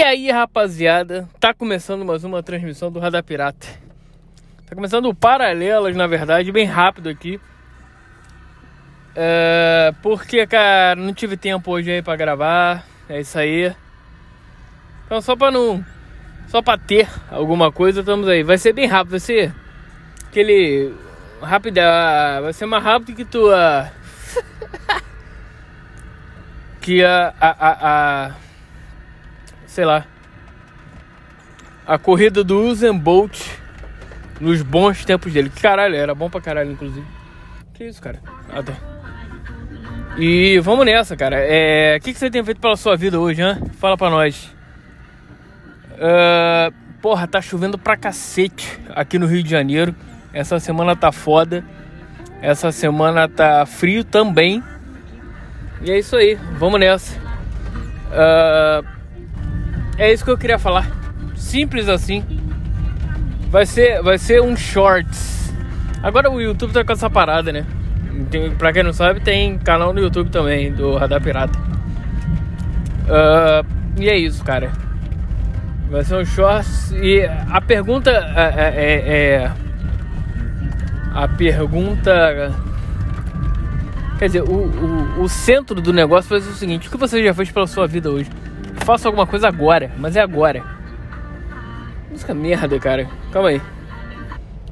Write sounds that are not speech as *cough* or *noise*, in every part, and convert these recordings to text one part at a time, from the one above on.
aí, rapaziada, tá começando mais uma transmissão do Radar Pirata. Tá começando o Paralelas, na verdade, bem rápido aqui. É, porque, cara, não tive tempo hoje aí pra gravar. É isso aí. Então, só pra não. Só pra ter alguma coisa, estamos aí. Vai ser bem rápido, vai ser aquele. Rápido, vai ser mais rápido que tua. *laughs* que a, a, a, a sei lá, a corrida do Usain Bolt nos bons tempos dele. Caralho, era bom pra caralho, inclusive. Que isso, cara? Ah, tá. E vamos nessa, cara. É, o que, que você tem feito pela sua vida hoje, hein? Fala pra nós. Uh, porra, tá chovendo pra cacete aqui no Rio de Janeiro. Essa semana tá foda. Essa semana tá frio também. E é isso aí, vamos nessa. Uh, é isso que eu queria falar. Simples assim. Vai ser, vai ser um shorts. Agora o YouTube tá com essa parada, né? Tem, pra quem não sabe, tem canal no YouTube também, do Radar Pirata. Uh, e é isso, cara. Vai ser um shorts. E a pergunta é, é, é, é a pergunta. Quer dizer, o, o, o, centro do negócio vai o seguinte: o que você já fez pela sua vida hoje? Faço alguma coisa agora, mas é agora. Música merda, cara. Calma aí.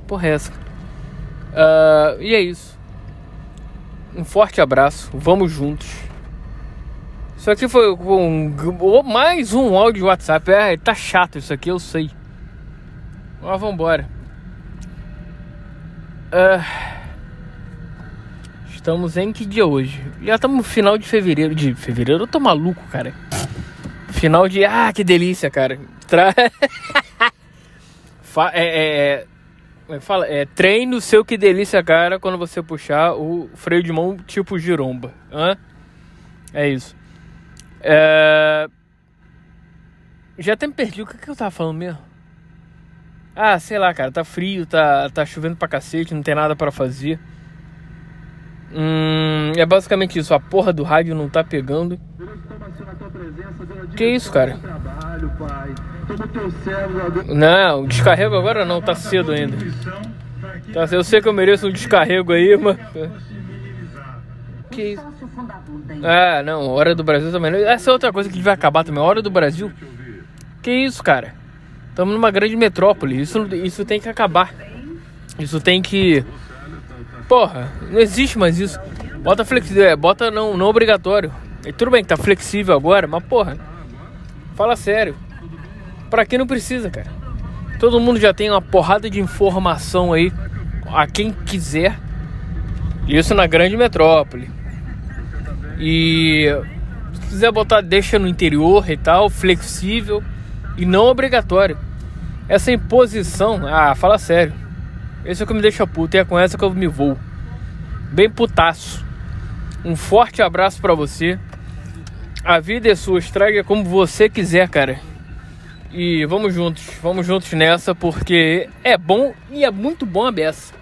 Porra é essa? Uh, e é isso. Um forte abraço. Vamos juntos. Isso aqui foi um, mais um áudio WhatsApp. É, tá chato isso aqui, eu sei. Mas vambora. Uh, estamos em que dia hoje? Já estamos no final de fevereiro. De fevereiro eu tô maluco, cara. Final de. Ah, que delícia, cara. Tra... *laughs* É, é, é, fala, é, treine o seu que delícia, cara, quando você puxar o freio de mão tipo giromba. Hã? É isso. É... Já até me perdi. O que, que eu tava falando mesmo? Ah, sei lá, cara. Tá frio, tá, tá chovendo pra cacete, não tem nada para fazer. Hum, é basicamente isso. A porra do rádio não tá pegando. Que isso, cara? Não, descarrego agora não, tá cedo ainda. Tá, eu sei que eu mereço um descarrego aí, mas. Que isso? Ah, não, Hora do Brasil também. Essa é outra coisa que vai acabar também. Hora do Brasil. Que isso, cara? Estamos numa grande metrópole. Isso, isso tem que acabar. Isso tem que. Porra, não existe mais isso. Bota flexível, é, bota não, não obrigatório. E tudo bem que tá flexível agora, mas porra, fala sério. Pra que não precisa, cara? Todo mundo já tem uma porrada de informação aí a quem quiser. Isso na grande metrópole. E se quiser botar deixa no interior e tal, flexível e não obrigatório. Essa imposição, ah, fala sério. Esse é o que me deixa puto e é com essa que eu me vou. Bem putaço. Um forte abraço para você. A vida é sua, estraga como você quiser, cara. E vamos juntos, vamos juntos nessa, porque é bom e é muito bom a beça.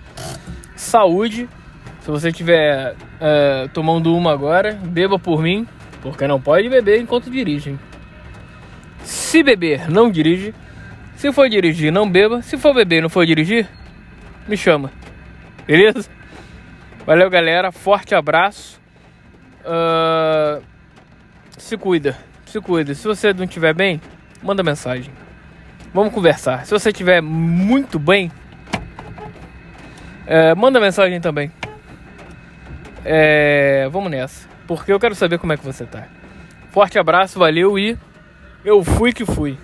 Saúde. Se você estiver uh, tomando uma agora, beba por mim, porque não pode beber enquanto dirige. Se beber, não dirige. Se for dirigir, não beba. Se for beber e não for dirigir, me chama. Beleza? Valeu, galera. Forte abraço. Uh, se cuida. Se cuida. Se você não estiver bem, manda mensagem. Vamos conversar. Se você estiver muito bem, é, manda mensagem também. É, vamos nessa. Porque eu quero saber como é que você tá. Forte abraço, valeu e eu fui que fui.